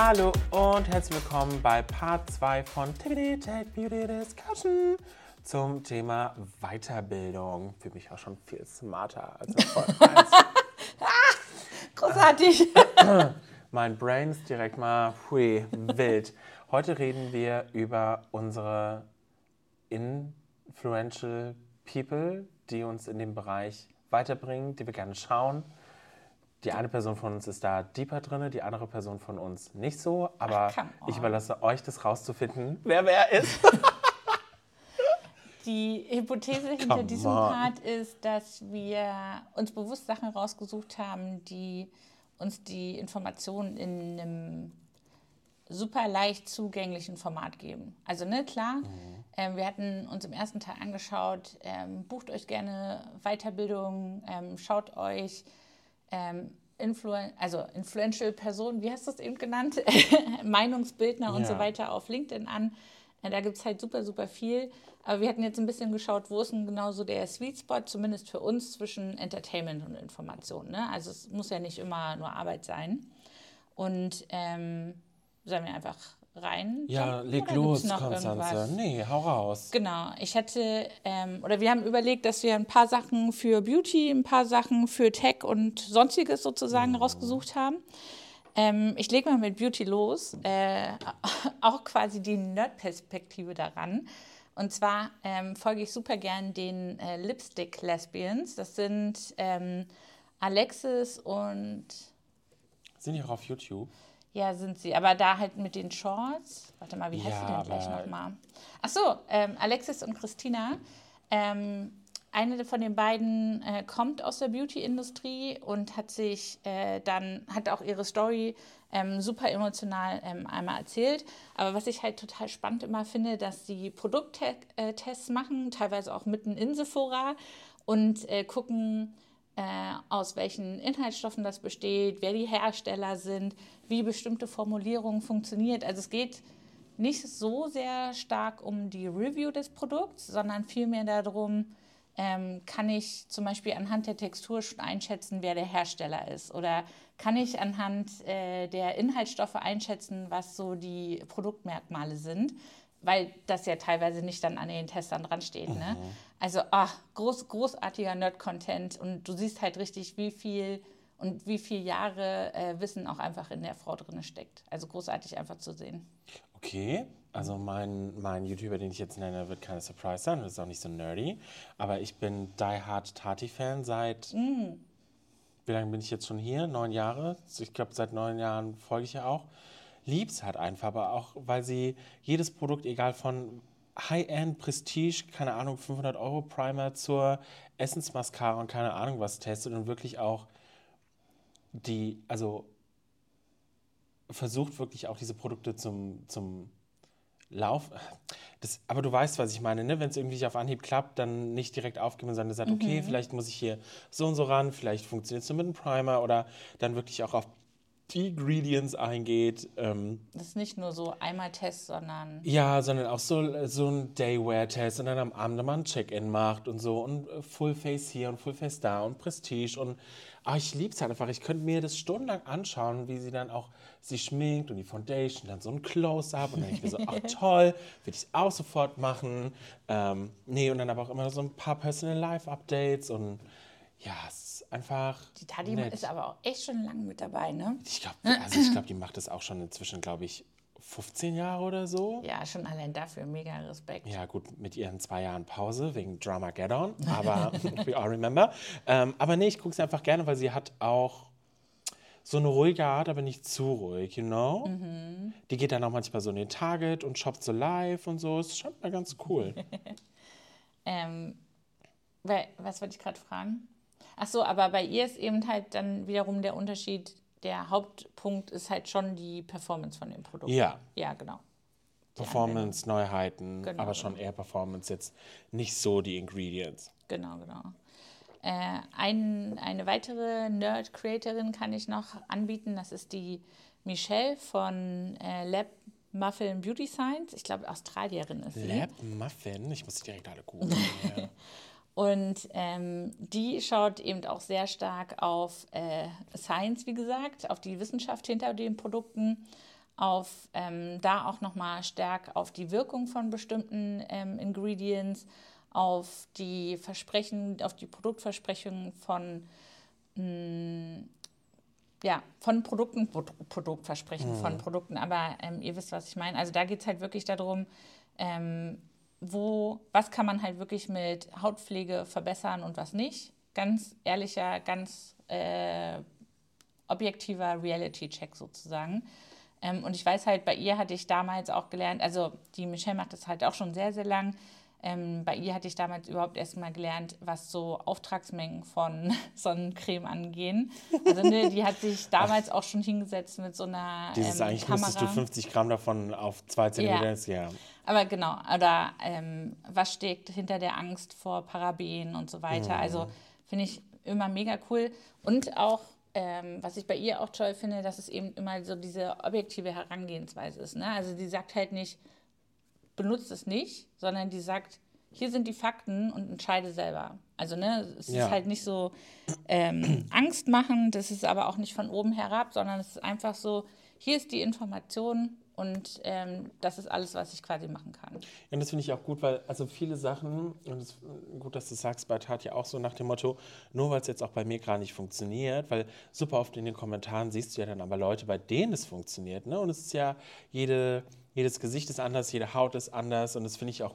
Hallo und herzlich willkommen bei Part 2 von TBD Tech Beauty Discussion zum Thema Weiterbildung. Fühle mich auch schon viel smarter als in Folge 1. Großartig. mein Brain ist direkt mal hui, wild. Heute reden wir über unsere influential People, die uns in dem Bereich weiterbringen, die wir gerne schauen. Die eine Person von uns ist da deeper drin, die andere Person von uns nicht so. Aber on. ich überlasse euch das rauszufinden, wer wer ist. Die Hypothese hinter Come diesem on. Part ist, dass wir uns bewusst Sachen rausgesucht haben, die uns die Informationen in einem super leicht zugänglichen Format geben. Also ne, klar, ähm, wir hatten uns im ersten Teil angeschaut, ähm, bucht euch gerne Weiterbildung, ähm, schaut euch ähm, Influen also influential Personen, wie hast du es eben genannt, Meinungsbildner und so Ja. weiter auf LinkedIn an. Äh, Da gibt es halt super, super viel. Aber wir hatten jetzt ein bisschen geschaut, wo ist denn genau so der Sweet Spot, zumindest für uns, zwischen Entertainment und Information. Ne? Also es muss ja nicht immer nur Arbeit sein. Und ähm, sollen wir einfach rein? Ja, leg los, Konstanze. irgendwas? Nee, hau raus. Genau, ich hätte, ähm, oder wir haben überlegt, dass wir ein paar Sachen für Beauty, ein paar Sachen für Tech und sonstiges sozusagen rausgesucht haben. Ähm, ich lege mal mit Beauty los, äh, auch quasi die Nerd-Perspektive daran. Und zwar ähm, folge ich super gern den äh, Lipstick Lesbians. Das sind ähm, Alexis und Sind die auch auf YouTube? Ja, sind sie. Aber da halt mit den Shorts. Warte mal, wie heißt Ja, sie denn gleich nochmal? Ach so, ähm, Alexis und Christina. Ähm, eine von den beiden äh, kommt aus der Beauty-Industrie und hat sich äh, dann, hat auch ihre Story ähm, super emotional ähm, einmal erzählt. Aber was ich halt total spannend immer finde, dass sie Produkttests machen, teilweise auch mitten in Sephora und äh, gucken, äh, aus welchen Inhaltsstoffen das besteht, wer die Hersteller sind, wie bestimmte Formulierungen funktioniert. Also es geht nicht so sehr stark um die Review des Produkts, sondern vielmehr darum, ähm, kann ich zum Beispiel anhand der Textur schon einschätzen, wer der Hersteller ist? Oder kann ich anhand äh, der Inhaltsstoffe einschätzen, was so die Produktmerkmale sind? Weil das ja teilweise nicht dann an den Testern dran steht. Ne? Also ah, groß, großartiger Nerd-Content und du siehst halt richtig, wie viel und wie viele Jahre äh, Wissen auch einfach in der Frau drin steckt. Also großartig einfach zu sehen. Okay, also mein, mein YouTuber, den ich jetzt nenne, wird keine Surprise sein, das ist auch nicht so nerdy. Aber ich bin Die Hard Tati-Fan seit. Wie lange bin ich jetzt schon hier? Neun Jahre? Ich glaube, seit neun Jahren folge ich ja auch. Lieb's halt einfach, aber auch, weil sie jedes Produkt, egal von High-End, Prestige, keine Ahnung, 500 Euro Primer zur Essensmascara und keine Ahnung was testet und wirklich auch die, also versucht wirklich auch diese Produkte zum, zum Lauf. Das, aber du weißt, was ich meine, ne? Wenn es irgendwie auf Anhieb klappt, dann nicht direkt aufgeben, sondern sagt, okay, vielleicht muss ich hier so und so ran, vielleicht funktioniert es nur mit einem Primer oder dann wirklich auch auf die Ingredients eingeht. Ähm, Das ist nicht nur so einmal Test, sondern ja, sondern auch so, so ein Daywear-Test und dann am Abend mal ein Check-in macht und so und äh, Full Face hier und Full Face da und Prestige und ah, ich liebe es halt einfach. Ich könnte mir das stundenlang anschauen, wie sie dann auch sich schminkt und die Foundation, dann so ein Close-Up und dann denke ich mir so, ach toll, würde ich auch sofort machen. Ähm, nee, und dann aber auch immer so ein paar Personal Life-Updates und ja, es ist einfach die Tati nett. ist aber auch echt schon lange mit dabei, ne? Ich glaube, also ich glaube, die macht das auch schon inzwischen, glaube ich, 15 Jahre oder so. Ja, schon allein dafür mega Respekt. Ja, gut, mit ihren zwei Jahren Pause wegen Dramageddon, aber we all remember. Ähm, aber nee, ich gucke sie einfach gerne, weil sie hat auch so eine ruhige Art, aber nicht zu ruhig, you know? Die geht dann auch manchmal so in den Target und shoppt so live und so. Ist schon mal ganz cool. Ähm, was wollte ich gerade fragen? Ach so, aber bei ihr ist eben halt dann wiederum der Unterschied, der Hauptpunkt ist halt schon die Performance von dem Produkt. Ja, Ja, genau. Die Performance, Neuheiten, Genau, aber schon genau. eher Performance, jetzt nicht so die Ingredients. Genau, genau. Äh, ein, eine weitere Nerd-Creatorin kann ich noch anbieten. Das ist die Michelle von äh, Lab Muffin Beauty Science. Ich glaube, Australierin ist sie. Lab Muffin, ich muss direkt alle googeln. Und ähm, die schaut eben auch sehr stark auf äh, Science, wie gesagt, auf die Wissenschaft hinter den Produkten, auf ähm, da auch nochmal stark auf die Wirkung von bestimmten ähm, Ingredients, auf die Versprechen, auf die Produktversprechungen von mh, mm, ja, von Produkten, Produktversprechen mhm. von Produkten, aber ähm, ihr wisst, was ich meine. Also da geht es halt wirklich darum, ähm, wo, was kann man halt wirklich mit Hautpflege verbessern und was nicht. Ganz ehrlicher, ganz äh, objektiver Reality-Check sozusagen. Ähm, und ich weiß halt, bei ihr hatte ich damals auch gelernt, also die Michelle macht das halt auch schon sehr, sehr lang. Ähm, bei ihr hatte ich damals überhaupt erst mal gelernt, was so Auftragsmengen von Sonnencreme angehen. Also ne, die hat sich damals auch schon hingesetzt mit so einer Dieses ähm, eigentlich Kamera. müsstest du 50 Gramm davon auf 2 Zentimeter, ja. ja. Aber genau, oder ähm, was steckt hinter der Angst vor Paraben und so weiter. Mhm. Also finde ich immer mega cool. Und auch, ähm, was ich bei ihr auch toll finde, dass es eben immer so diese objektive Herangehensweise ist. Ne? Also die sagt halt nicht, benutzt es nicht, sondern die sagt, hier sind die Fakten und entscheide selber. Also ne, es ja. ist halt nicht so ähm, Angst machen, das ist aber auch nicht von oben herab, sondern es ist einfach so, hier ist die Information und ähm, das ist alles, was ich quasi machen kann. Ja, und das finde ich auch gut, weil also viele Sachen, und es ist gut, dass du sagst, bei Tat ja auch so nach dem Motto, nur weil es jetzt auch bei mir gerade nicht funktioniert, weil super oft in den Kommentaren siehst du ja dann aber Leute, bei denen es funktioniert. Ne? Und es ist ja jede jedes Gesicht ist anders, jede Haut ist anders und das finde ich auch,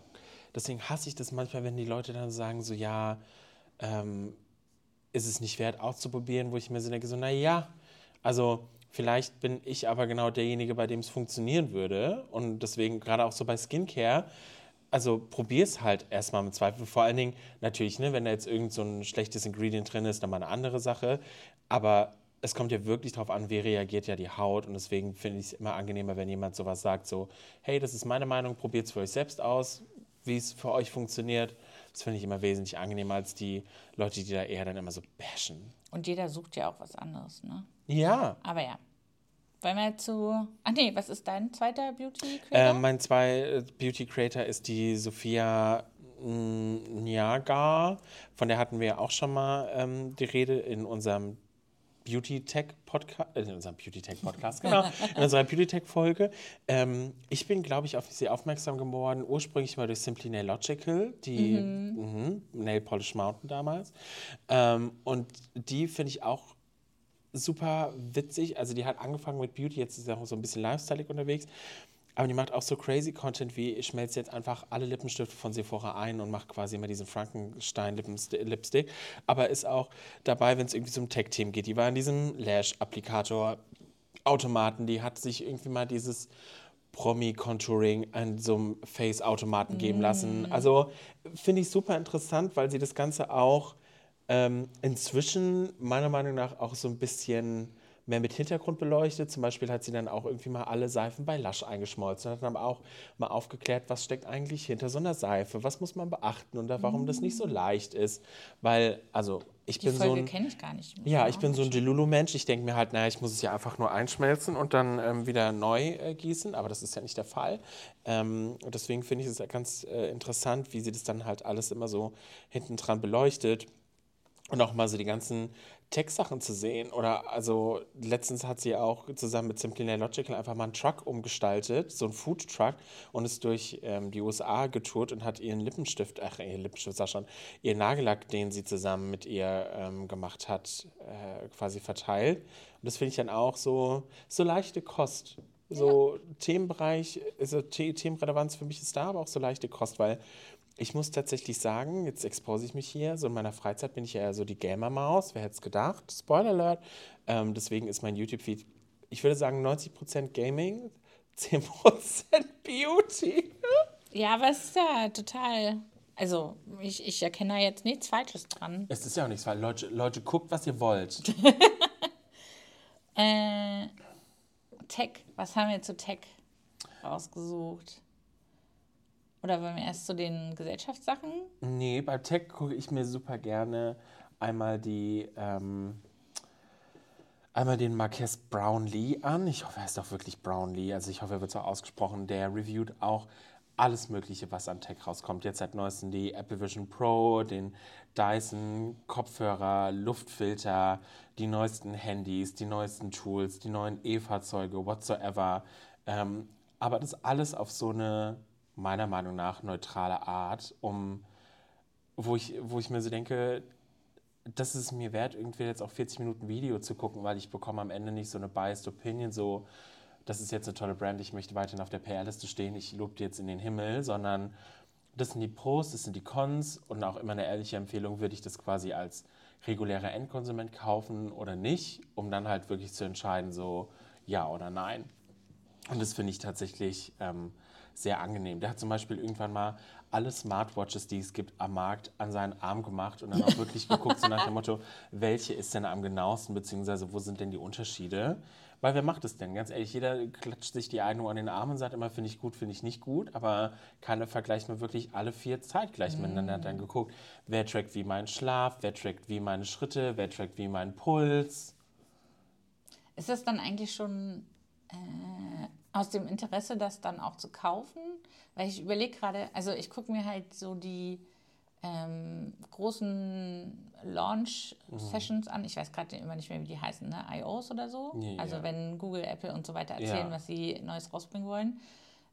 deswegen hasse ich das manchmal, wenn die Leute dann sagen, so ja, ähm, ist es nicht wert auszuprobieren, wo ich mir so denke, so naja, also vielleicht bin ich aber genau derjenige, bei dem es funktionieren würde und deswegen gerade auch so bei Skincare, also probier es halt erstmal mit Zweifel. Vor allen Dingen natürlich, ne, wenn da jetzt irgend so ein schlechtes Ingredient drin ist, dann mal eine andere Sache. Aber es kommt ja wirklich darauf an, wie reagiert ja die Haut und deswegen finde ich es immer angenehmer, wenn jemand sowas sagt, so, hey, das ist meine Meinung, probiert es für euch selbst aus, wie es für euch funktioniert. Das finde ich immer wesentlich angenehmer als die Leute, die da eher dann immer so bashen. Und jeder sucht ja auch was anderes, ne? Ja. Aber ja. Wollen wir zu. Ach nee, was ist dein zweiter Beauty Creator? Äh, mein zweiter Beauty Creator ist die Sophia Nyaga. Von der hatten wir ja auch schon mal ähm, die Rede in unserem Beauty Tech Podcast, äh, in unserem Beauty Tech Podcast, genau, in unserer Beauty Tech Folge. Ähm, ich bin, glaube ich, auf sie aufmerksam geworden, ursprünglich mal durch Simply Nail Logical, die mhm. mh, Nail Polish Mountain damals. Ähm, und die finde ich auch super witzig. Also die hat angefangen mit Beauty, jetzt ist sie auch so ein bisschen lifestyleig unterwegs. Aber die macht auch so crazy Content wie, ich schmelze jetzt einfach alle Lippenstifte von Sephora ein und mache quasi immer diesen Frankenstein-Lipstick. Aber ist auch dabei, wenn es irgendwie zum Tech-Team geht. Die war in diesem Lash-Applikator-Automaten. Die hat sich irgendwie mal dieses Promi-Contouring an so einem Face-Automaten geben lassen. Mm. Also finde ich super interessant, weil sie das Ganze auch ähm, inzwischen meiner Meinung nach auch so ein bisschen mehr mit Hintergrund beleuchtet. Zum Beispiel hat sie dann auch irgendwie mal alle Seifen bei Lush eingeschmolzen und hat dann auch mal aufgeklärt, was steckt eigentlich hinter so einer Seife, was muss man beachten und warum das nicht so leicht ist. Weil, also ich Die bin Folge so ein. kenne ich gar nicht. Ja, ich bin so ein Delulu-Mensch. Ich denke mir halt, naja, ich muss es ja einfach nur einschmelzen und dann ähm, wieder neu äh, gießen, aber das ist ja nicht der Fall. Ähm, und deswegen finde ich es ja ganz äh, interessant, wie sie das dann halt alles immer so hinten dran beleuchtet und auch mal so die ganzen Tech-Sachen zu sehen. Oder also letztens hat sie auch zusammen mit Simply Logical einfach mal einen Truck umgestaltet, so einen Food-Truck, und ist durch ähm, die USA getourt und hat ihren Lippenstift, ach, ihr Lippenstift sag schon, ihren Nagellack, den sie zusammen mit ihr ähm, gemacht hat, äh, quasi verteilt. Und das finde ich dann auch so, so leichte Kost. So ja. Themenbereich, also Themenrelevanz für mich ist da, aber auch so leichte Kost, weil ich muss tatsächlich sagen, jetzt expose ich mich hier, so in meiner Freizeit bin ich ja so die Gamer-Maus, wer hätte es gedacht? Spoiler Alert. Ähm, deswegen ist mein YouTube-Feed, ich würde sagen 90% Gaming, 10% Beauty. Ja, aber es ist ja total. Also, ich, ich erkenne da jetzt nichts Falsches dran. Es ist ja auch nichts Falsches. Leute, Leute, guckt, was ihr wollt. äh, Tech, was haben wir zu Tech rausgesucht? Oder wollen wir erst zu den Gesellschaftssachen? Nee, bei Tech gucke ich mir super gerne einmal die. Ähm, einmal den Marquez Brownlee an. Ich hoffe, er ist auch wirklich Brownlee. Also ich hoffe, er wird so ausgesprochen. Der reviewt auch alles Mögliche, was an Tech rauskommt. Jetzt seit neuestem die Apple Vision Pro, den Dyson Kopfhörer, Luftfilter, die neuesten Handys, die neuesten Tools, die neuen E-Fahrzeuge, whatsoever. Ähm, aber das alles auf so eine, meiner Meinung nach, neutrale Art, um, wo ich, wo ich mir so denke, das ist mir wert, irgendwie jetzt auch 40 Minuten Video zu gucken, weil ich bekomme am Ende nicht so eine biased Opinion, so, das ist jetzt eine tolle Brand, ich möchte weiterhin auf der PR-Liste stehen, ich lobe die jetzt in den Himmel, sondern das sind die Pros, das sind die Cons und auch immer eine ehrliche Empfehlung, würde ich das quasi als regulärer Endkonsument kaufen oder nicht, um dann halt wirklich zu entscheiden, so ja oder nein. Und das finde ich tatsächlich ähm, sehr angenehm. Der hat zum Beispiel irgendwann mal alle Smartwatches, die es gibt, am Markt an seinen Arm gemacht und dann auch wirklich geguckt, so nach dem Motto, welche ist denn am genauesten, beziehungsweise wo sind denn die Unterschiede? Weil wer macht es denn? Ganz ehrlich, jeder klatscht sich die eine nur an den Arm und sagt immer, finde ich gut, finde ich nicht gut, aber keiner vergleicht mir wirklich alle vier zeitgleich mm. miteinander. Hat dann geguckt, wer trackt wie meinen Schlaf, wer trackt wie meine Schritte, wer trackt wie meinen Puls. Ist das dann eigentlich schon äh, aus dem Interesse, das dann auch zu kaufen? Weil ich überlege gerade, also ich gucke mir halt so die ähm, großen Launch-Sessions mhm. an. Ich weiß gerade immer nicht mehr, wie die heißen, ne? I.O.s oder so. Ja, also ja. wenn Google, Apple und so weiter erzählen, ja. was sie Neues rausbringen wollen.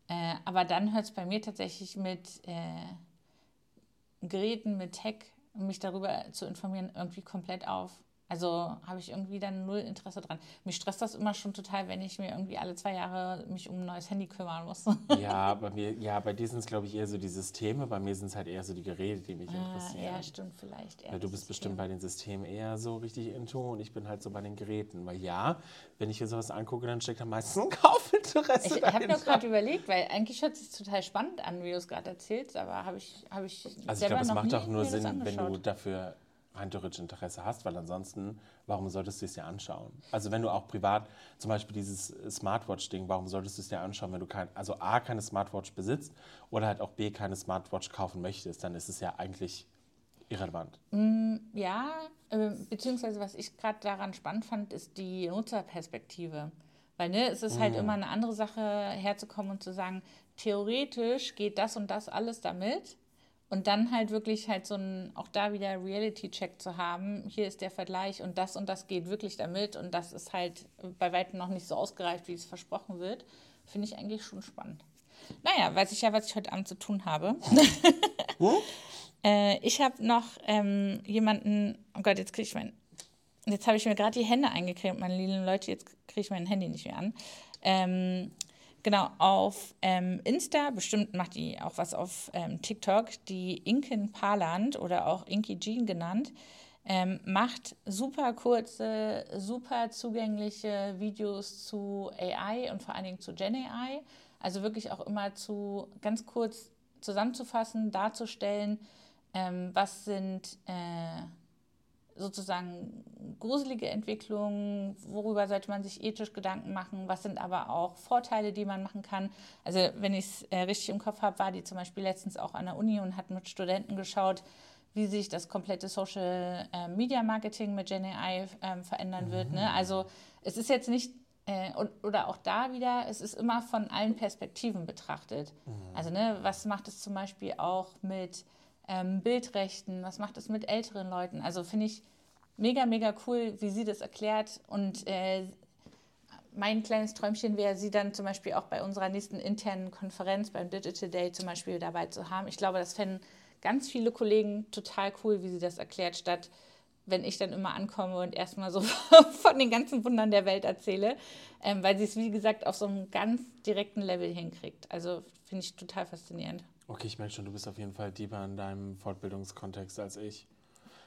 Äh, aber dann hört es bei mir tatsächlich mit äh, Geräten, mit Tech, mich darüber zu informieren, irgendwie komplett auf. Also habe ich irgendwie dann null Interesse dran. Mich stresst das immer schon total, wenn ich mir irgendwie alle zwei Jahre mich um ein neues Handy kümmern muss. Ja, bei mir, ja, bei dir sind es, glaube ich, eher so die Systeme, bei mir sind es halt eher so die Geräte, die mich ah, interessieren. Ja, stimmt, vielleicht. Ja, du bist bestimmt bei den Systemen eher so richtig into und ich bin halt so bei den Geräten. Weil ja, wenn ich mir sowas angucke, dann steckt da meistens ein Kaufinteresse. Ich habe mir gerade überlegt, weil eigentlich hört es sich total spannend an, wie du es gerade erzählst, aber habe ich, hab ich. Also ich glaube, es macht auch nur Sinn, wenn du dafür rein theoretisch Interesse hast, weil ansonsten, warum solltest du es dir anschauen? Also wenn du auch privat, zum Beispiel dieses Smartwatch-Ding, warum solltest du es dir anschauen, wenn du kein, also A, keine Smartwatch besitzt oder halt auch B, keine Smartwatch kaufen möchtest, dann ist es ja eigentlich irrelevant. Mm, ja, äh, beziehungsweise was ich gerade daran spannend fand, ist die Nutzerperspektive. Weil ne, es ist halt mm. immer eine andere Sache, herzukommen und zu sagen, theoretisch geht das und das alles damit. Und dann halt wirklich halt so ein, auch da wieder Reality-Check zu haben, hier ist der Vergleich und das und das geht wirklich damit und das ist halt bei weitem noch nicht so ausgereift, wie es versprochen wird, finde ich eigentlich schon spannend. Naja, weiß ich ja, was ich heute Abend zu tun habe. Hm? äh, ich habe noch ähm, jemanden, oh Gott, jetzt kriege ich mein, jetzt habe ich mir gerade die Hände eingecremt, meine lieben Leute, jetzt kriege ich mein Handy nicht mehr an. Ähm, Genau, auf ähm, Insta, bestimmt macht die auch was auf ähm, TikTok, die Inken Parland oder auch Inky Jean genannt, ähm, macht super kurze, super zugängliche Videos zu AI und vor allen Dingen zu Gen AI. Also wirklich auch immer zu ganz kurz zusammenzufassen, darzustellen, ähm, was sind äh, sozusagen gruselige Entwicklungen, worüber sollte man sich ethisch Gedanken machen, was sind aber auch Vorteile, die man machen kann. Also wenn ich es äh, richtig im Kopf habe, war die zum Beispiel letztens auch an der Uni und hat mit Studenten geschaut, wie sich das komplette Social äh, Media Marketing mit Gen AI äh, verändern mhm. wird. Ne? Also es ist jetzt nicht äh, oder auch da wieder, es ist immer von allen Perspektiven betrachtet. Mhm. Also ne, was macht es zum Beispiel auch mit ähm, Bildrechten, was macht es mit älteren Leuten? Also finde ich mega, mega cool, wie sie das erklärt. Und äh, mein kleines Träumchen wäre, sie dann zum Beispiel auch bei unserer nächsten internen Konferenz, beim Digital Day zum Beispiel dabei zu haben. Ich glaube, das fänden ganz viele Kollegen total cool, wie sie das erklärt, statt wenn ich dann immer ankomme und erstmal so von den ganzen Wundern der Welt erzähle, ähm, weil sie es, wie gesagt, auf so einem ganz direkten Level hinkriegt. Also finde ich total faszinierend. Okay, ich merke schon, du bist auf jeden Fall tiefer in deinem Fortbildungskontext als ich.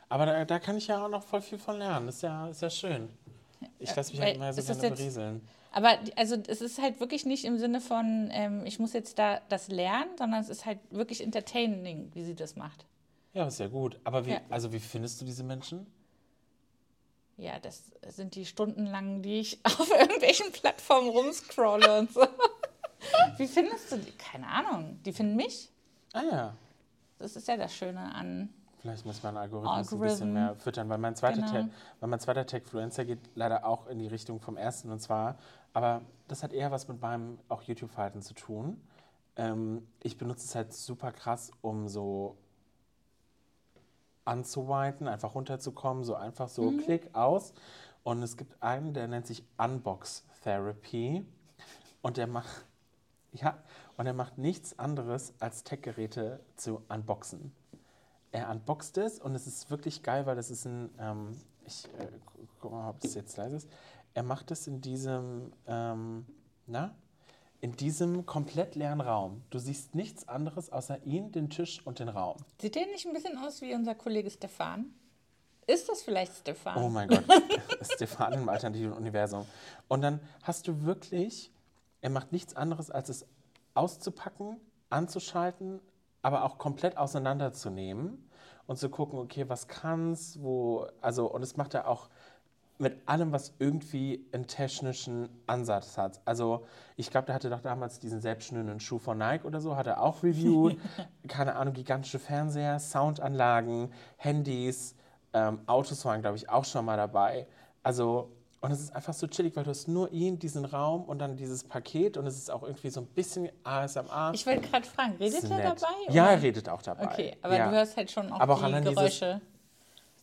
Aber da, da kann ich ja auch noch voll viel von lernen. Ist ja, ist ja schön. Ich lasse mich halt immer so gerne berieseln. Aber also es ist halt wirklich nicht im Sinne von, ähm, ich muss jetzt da das lernen, sondern es ist halt wirklich entertaining, wie sie das macht. Ja, ist ja gut. Aber wie, ja. also wie findest du diese Menschen? Ja, das sind die stundenlang, die ich auf irgendwelchen Plattformen rumscrolle und so. wie findest du die? Keine Ahnung. Die finden mich. Ah ja. Das ist ja das Schöne an. Vielleicht muss man Algorithmus Algorithm. ein bisschen mehr füttern, weil mein zweiter, genau. weil mein zweiter Tech-Fluencer geht leider auch in die Richtung vom ersten und zwar, aber das hat eher was mit meinem auch YouTube-Verhalten zu tun. Ähm, ich benutze es halt super krass, um so anzuwinden, einfach runterzukommen, so einfach so mhm. klick aus. Und es gibt einen, der nennt sich Unbox Therapy. Und der macht, ja, und er macht nichts anderes, als Tech-Geräte zu unboxen. Er unboxt es und es ist wirklich geil, weil das ist ein, ähm, ich äh, guck mal, ob das jetzt leise ist. Er macht es in diesem, ähm, na, in diesem komplett leeren Raum. Du siehst nichts anderes außer ihn, den Tisch und den Raum. Sieht der nicht ein bisschen aus wie unser Kollege Stefan? Ist das vielleicht Stefan? Oh mein Gott, Stefan im alternativen Universum. Und dann hast du wirklich, er macht nichts anderes, als es auszupacken, anzuschalten, aber auch komplett auseinanderzunehmen und zu gucken, okay, was kann's, wo, also, und es macht er auch mit allem, was irgendwie einen technischen Ansatz hat. Also ich glaube, der hatte doch damals diesen selbstschnürenden Schuh von Nike oder so, hat er auch reviewed. Keine Ahnung, gigantische Fernseher, Soundanlagen, Handys, ähm, Autos waren, glaube ich, auch schon mal dabei. Also, und es ist einfach so chillig, weil du hast nur ihn, diesen Raum und dann dieses Paket und es ist auch irgendwie so ein bisschen ASMR. Ich wollte gerade fragen, redet er dabei? Ja, er redet auch dabei. Okay, aber ja. du hörst halt schon auch Aber auch die Geräusche.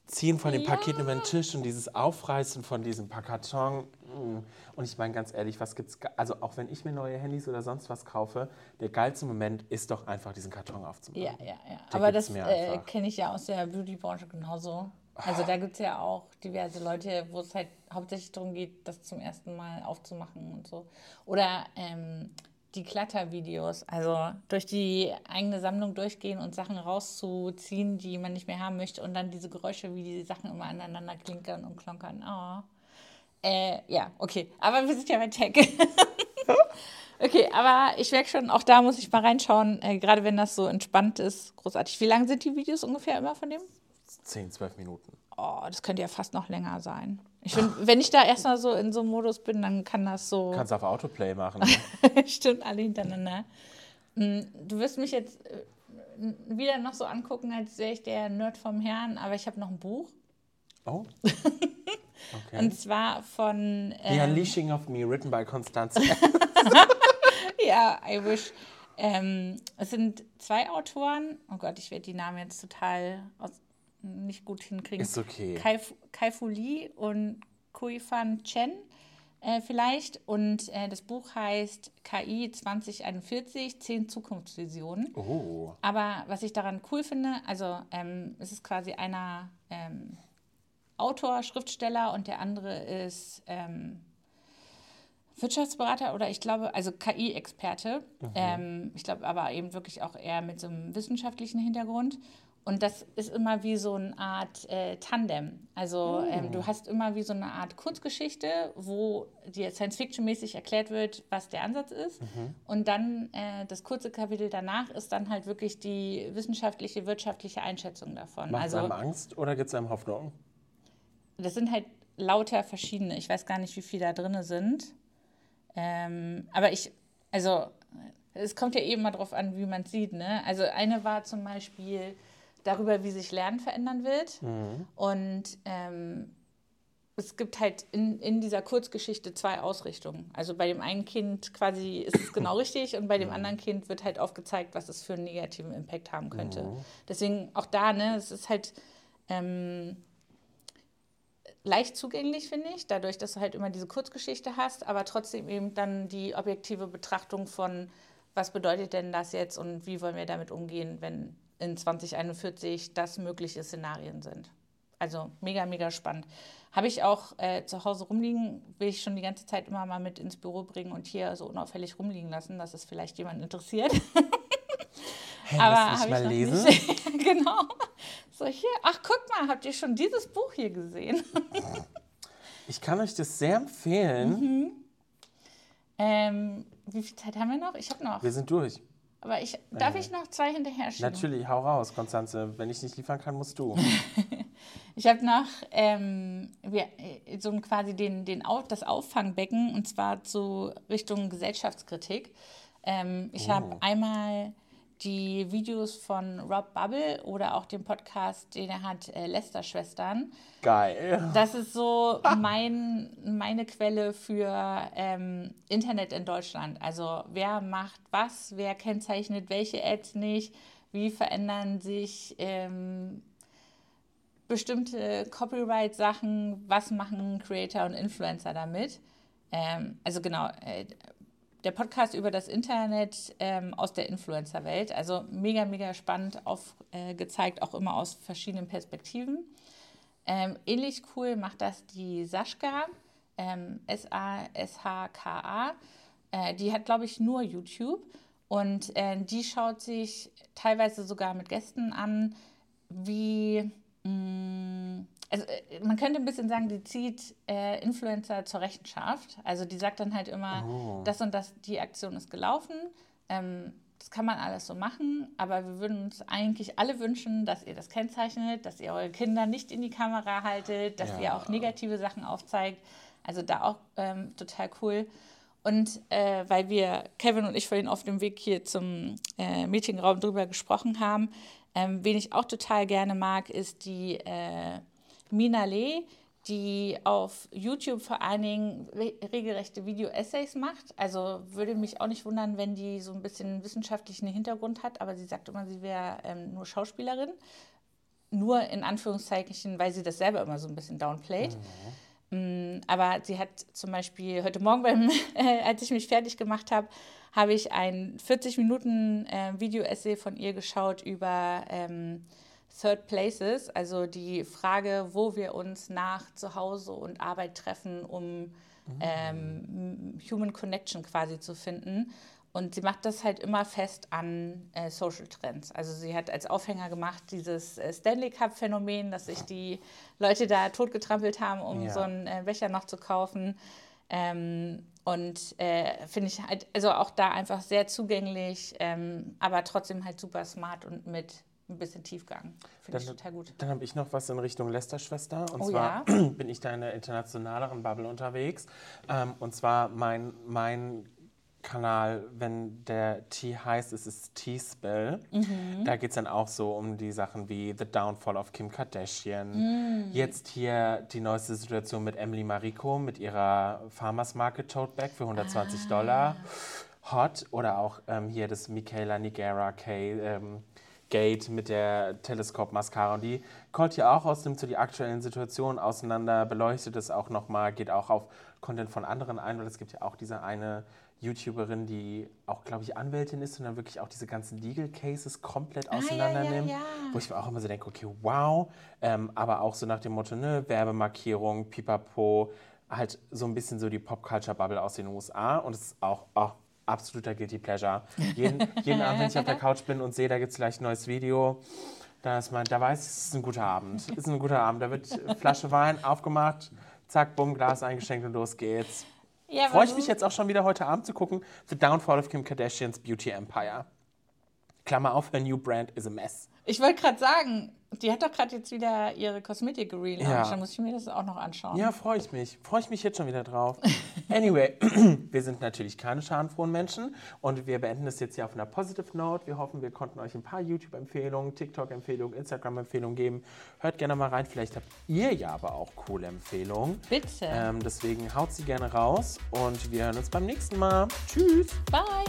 Ziehen von dem Ja. Paket über den Tisch und dieses Aufreißen von diesem paar Karton. mm. Und ich meine ganz ehrlich, was gibt's? Also auch wenn ich mir neue Handys oder sonst was kaufe, der geilste Moment ist doch einfach diesen Karton aufzumachen. Ja, ja, ja. Da Aber das äh, kenne ich ja aus der Beauty-Branche genauso. Also da gibt es ja auch diverse Leute, wo es halt hauptsächlich darum geht, das zum ersten Mal aufzumachen und so. Oder ähm, die Klattervideos, also durch die eigene Sammlung durchgehen und Sachen rauszuziehen, die man nicht mehr haben möchte und dann diese Geräusche, wie die Sachen immer aneinander klinkern und klonkern. Oh. Äh, ja, okay. Aber wir sind ja bei Tech. okay, aber ich merke schon, auch da muss ich mal reinschauen, äh, gerade wenn das so entspannt ist. Großartig. Wie lang sind die Videos ungefähr immer von dem? 10, 12 Minuten. Oh, das könnte ja fast noch länger sein. Ich finde, wenn ich da erstmal so in so einem Modus bin, dann kann das so. Kannst auf Autoplay machen. Stimmt, alle hintereinander. Mm, Du wirst mich jetzt äh, wieder noch so angucken, als wäre ich der Nerd vom Herrn, aber ich habe noch ein Buch. Oh. Okay. Und zwar von. The ähm, Unleashing of Me, written by Constanze. Ja, I wish. Ähm, es sind zwei Autoren. Oh Gott, ich werde die Namen jetzt total aus, nicht gut hinkriegen. Ist okay. Kai, Kai Fu Lee und Kui Fan Chen äh, vielleicht. Und äh, das Buch heißt KI 2041, 10 Zukunftsvisionen. Oh. Aber was ich daran cool finde, also ähm, es ist quasi einer ähm, Autor, Schriftsteller und der andere ist ähm, Wirtschaftsberater oder ich glaube, also KI-Experte. Ähm, ich glaube aber eben wirklich auch eher mit so einem wissenschaftlichen Hintergrund. Und das ist immer wie so eine Art äh, Tandem. Also ähm, du hast immer wie so eine Art Kurzgeschichte, wo dir Science-Fiction-mäßig erklärt wird, was der Ansatz ist. Und dann äh, das kurze Kapitel danach ist dann halt wirklich die wissenschaftliche, wirtschaftliche Einschätzung davon. Macht es also einem Angst oder gibt es einem Hoffnung? das sind halt lauter verschiedene. Ich weiß gar nicht, wie viele da drin sind. Ähm, aber ich, also, es kommt ja eben mal drauf an, wie man es sieht. Ne? Also, eine war zum Beispiel darüber, wie sich Lernen verändern wird. Und ähm, es gibt halt in, in dieser Kurzgeschichte zwei Ausrichtungen. Also bei dem einen Kind quasi ist es genau richtig und bei dem anderen Kind wird halt aufgezeigt, was es für einen negativen Impact haben könnte. Deswegen auch da, ne, es ist halt ähm, leicht zugänglich, finde ich, dadurch, dass du halt immer diese Kurzgeschichte hast, aber trotzdem eben dann die objektive Betrachtung von, was bedeutet denn das jetzt und wie wollen wir damit umgehen, wenn in 2041 das mögliche Szenarien sind. Also mega, mega spannend. Habe ich auch äh, zu Hause rumliegen, will ich schon die ganze Zeit immer mal mit ins Büro bringen und hier so unauffällig rumliegen lassen, dass es vielleicht jemand interessiert. Hey, Aber habe ich mal noch lesen. nicht. genau. So hier, ach guck mal, habt ihr schon dieses Buch hier gesehen? Ich kann euch das sehr empfehlen. Ähm, wie viel Zeit haben wir noch? Ich habe noch. Wir sind durch. Aber ich, darf ich noch zwei hinterher schieben? Natürlich, hau raus, Konstanze. Wenn ich nicht liefern kann, musst du. Ich habe noch ähm, äh, so quasi den, den das Auffangbecken und zwar zu Richtung Gesellschaftskritik. Ähm, ich habe einmal die Videos von Rob Bubble oder auch den Podcast, den er hat, äh, Lester-Schwestern. Geil. Das ist so mein, meine Quelle für ähm, Internet in Deutschland. Also wer macht was, wer kennzeichnet welche Ads nicht, wie verändern sich ähm, bestimmte Copyright-Sachen, was machen Creator und Influencer damit. Ähm, also genau, äh, der Podcast über das Internet ähm, aus der Influencer-Welt. Also mega, mega spannend aufgezeigt, äh, auch immer aus verschiedenen Perspektiven. Ähm, ähnlich cool macht das die Sascha, ähm, S-A-S-H-K-A. Äh, die hat, glaube ich, nur YouTube und äh, die schaut sich teilweise sogar mit Gästen an, wie. Mh, mm, also äh, man könnte ein bisschen sagen, die zieht äh, Influencer zur Rechenschaft. Also die sagt dann halt immer, oh. das und das, die Aktion ist gelaufen. Ähm, das kann man alles so machen, aber wir würden uns eigentlich alle wünschen, dass ihr das kennzeichnet, dass ihr eure Kinder nicht in die Kamera haltet, dass ja. ihr auch negative Sachen aufzeigt. Also da auch ähm, total cool. Und äh, weil wir, Kevin und ich, vorhin auf dem Weg hier zum äh, Meetingraum drüber gesprochen haben, ähm, wen ich auch total gerne mag, ist die äh, Mina Lee, die auf YouTube vor allen Dingen re regelrechte Video-Essays macht. Also würde mich auch nicht wundern, wenn die so ein bisschen wissenschaftlichen Hintergrund hat, aber sie sagt immer, sie wäre ähm, nur Schauspielerin. Nur in Anführungszeichen, weil sie das selber immer so ein bisschen downplayt. Mhm. Mm, aber sie hat zum Beispiel heute Morgen, beim, äh, als ich mich fertig gemacht habe, habe ich ein 40 Minuten äh, Video-Essay von ihr geschaut über ähm, Third Places, also die Frage, wo wir uns nach Zuhause und Arbeit treffen, um mhm. ähm, Human Connection quasi zu finden. Und sie macht das halt immer fest an äh, Social Trends. Also sie hat als Aufhänger gemacht dieses äh, Stanley Cup-Phänomen, dass sich die Leute da totgetrampelt haben, um ja. so einen äh, Becher noch zu kaufen. Ähm, und äh, finde ich halt, also auch da einfach sehr zugänglich, ähm, aber trotzdem halt super smart und mit ein bisschen Tiefgang. Finde ich total gut. Dann habe ich noch was in Richtung Lester-Schwester. Und oh, zwar ja? bin ich da in der internationaleren Bubble unterwegs. Ähm, und zwar mein, mein Kanal, wenn der T heißt, ist es T-Spell. Mhm. Da geht es dann auch so um die Sachen wie The Downfall of Kim Kardashian. Mhm. Jetzt hier die neueste Situation mit Emily Mariko mit ihrer Farmers Market Tote Bag für 120 ah. Dollar. Hot. Oder auch ähm, hier das Michaela Nigera K. Ähm, Gate mit der Teleskop-Mascara. Und die kommt hier auch aus, nimmt so die aktuellen Situationen auseinander, beleuchtet es auch nochmal, geht auch auf Content von anderen ein, weil es gibt ja auch diese eine YouTuberin, die auch, glaube ich, Anwältin ist und dann wirklich auch diese ganzen Legal Cases komplett auseinander ah, ja, ja, nimmt. Ja. Wo ich mir auch immer so denke, okay, wow. Ähm, aber auch so nach dem Motto, ne, Werbemarkierung, pipapo, halt so ein bisschen so die Pop-Culture-Bubble aus den USA. Und es ist auch, oh, absoluter Guilty Pleasure. Jeden, jeden Abend, wenn ich auf der Couch bin und sehe, da gibt es gleich ein neues Video, da, ist man, da weiß ich, es ist ein guter Abend. Es ist ein guter Abend. Da wird Flasche Wein aufgemacht, zack, bumm, Glas eingeschenkt und los geht's. Ja, Freue ich mich jetzt auch schon wieder heute Abend zu gucken. The Downfall of Kim Kardashians Beauty Empire. Klammer auf, her new brand is a mess. Ich wollte gerade sagen, die hat doch gerade jetzt wieder ihre Kosmetik gelauncht. Ja. Dann muss ich mir das auch noch anschauen. Ja, freue ich mich. Freue ich mich jetzt schon wieder drauf. anyway, wir sind natürlich keine schadenfrohen Menschen und wir beenden das jetzt hier auf einer positive Note. Wir hoffen, wir konnten euch ein paar YouTube-Empfehlungen, TikTok-Empfehlungen, Instagram-Empfehlungen geben. Hört gerne mal rein. Vielleicht habt ihr ja aber auch coole Empfehlungen. Bitte. Ähm, deswegen haut sie gerne raus und wir hören uns beim nächsten Mal. Tschüss. Bye.